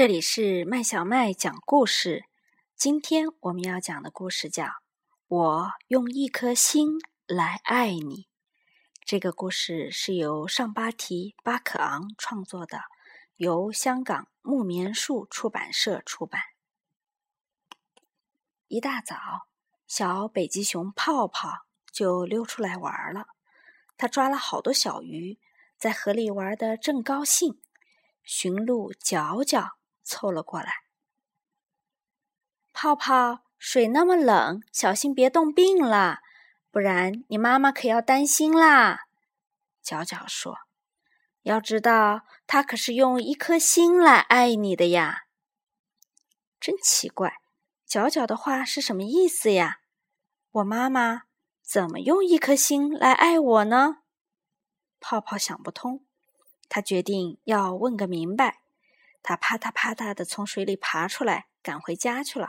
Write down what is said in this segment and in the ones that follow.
这里是麦小麦讲故事。今天我们要讲的故事叫《我用一颗心来爱你》。这个故事是由上巴提巴克昂创作的，由香港木棉树出版社出版。一大早，小北极熊泡泡就溜出来玩了。他抓了好多小鱼，在河里玩的正高兴。驯鹿角角。凑了过来，泡泡，水那么冷，小心别冻病了，不然你妈妈可要担心啦。角角说：“要知道，他可是用一颗心来爱你的呀。”真奇怪，角角的话是什么意思呀？我妈妈怎么用一颗心来爱我呢？泡泡想不通，他决定要问个明白。他啪嗒啪嗒的从水里爬出来，赶回家去了。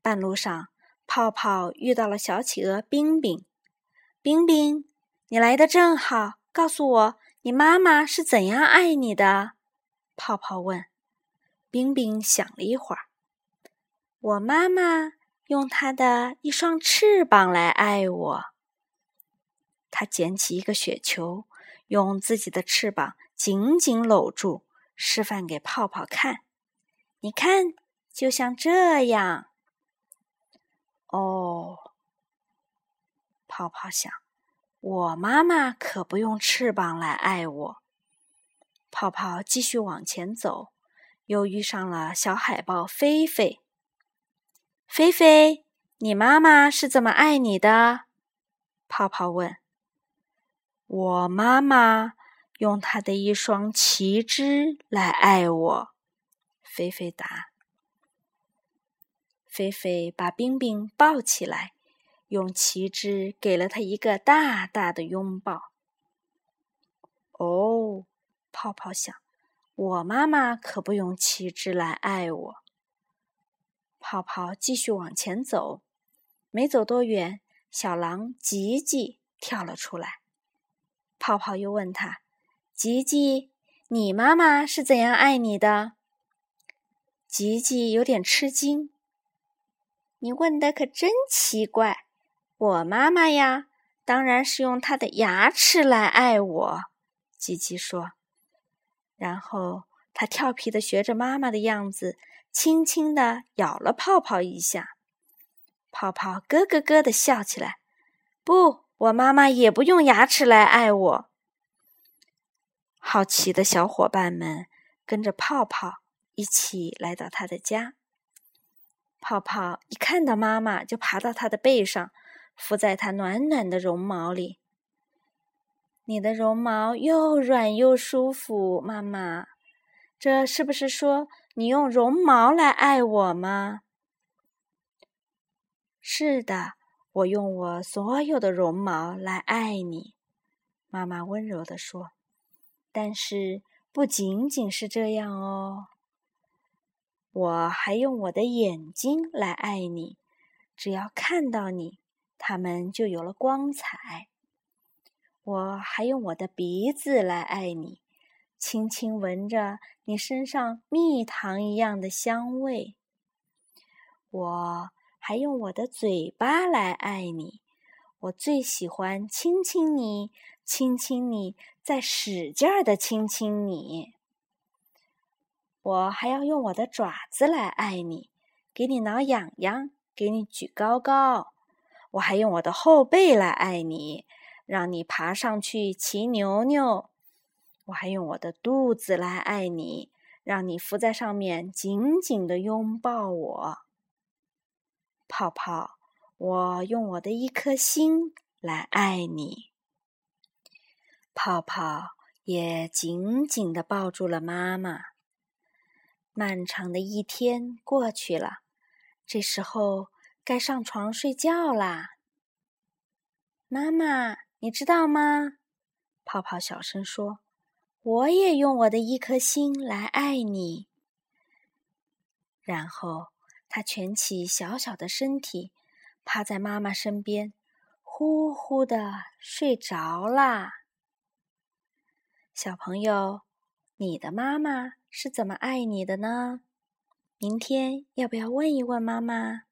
半路上，泡泡遇到了小企鹅冰冰。冰冰，你来的正好，告诉我你妈妈是怎样爱你的？泡泡问。冰冰想了一会儿，我妈妈用她的一双翅膀来爱我。他捡起一个雪球，用自己的翅膀紧紧搂住。示范给泡泡看，你看，就像这样。哦，泡泡想，我妈妈可不用翅膀来爱我。泡泡继续往前走，又遇上了小海豹菲菲。菲菲，你妈妈是怎么爱你的？泡泡问。我妈妈。用他的一双旗帜来爱我，菲菲答。菲菲把冰冰抱起来，用旗帜给了他一个大大的拥抱。哦，泡泡想，我妈妈可不用旗帜来爱我。泡泡继续往前走，没走多远，小狼吉吉跳了出来。泡泡又问他。吉吉，你妈妈是怎样爱你的？吉吉有点吃惊。你问的可真奇怪。我妈妈呀，当然是用她的牙齿来爱我。吉吉说。然后他调皮的学着妈妈的样子，轻轻的咬了泡泡一下。泡泡咯咯咯的笑起来。不，我妈妈也不用牙齿来爱我。好奇的小伙伴们跟着泡泡一起来到他的家。泡泡一看到妈妈，就爬到他的背上，伏在他暖暖的绒毛里。你的绒毛又软又舒服，妈妈，这是不是说你用绒毛来爱我吗？是的，我用我所有的绒毛来爱你。妈妈温柔地说。但是不仅仅是这样哦，我还用我的眼睛来爱你，只要看到你，它们就有了光彩。我还用我的鼻子来爱你，轻轻闻着你身上蜜糖一样的香味。我还用我的嘴巴来爱你。我最喜欢亲亲你，亲亲你，再使劲儿的亲亲你。我还要用我的爪子来爱你，给你挠痒痒，给你举高高。我还用我的后背来爱你，让你爬上去骑牛牛。我还用我的肚子来爱你，让你伏在上面紧紧的拥抱我。泡泡。我用我的一颗心来爱你，泡泡也紧紧的抱住了妈妈。漫长的一天过去了，这时候该上床睡觉啦。妈妈，你知道吗？泡泡小声说：“我也用我的一颗心来爱你。”然后他蜷起小小的身体。趴在妈妈身边，呼呼的睡着啦。小朋友，你的妈妈是怎么爱你的呢？明天要不要问一问妈妈？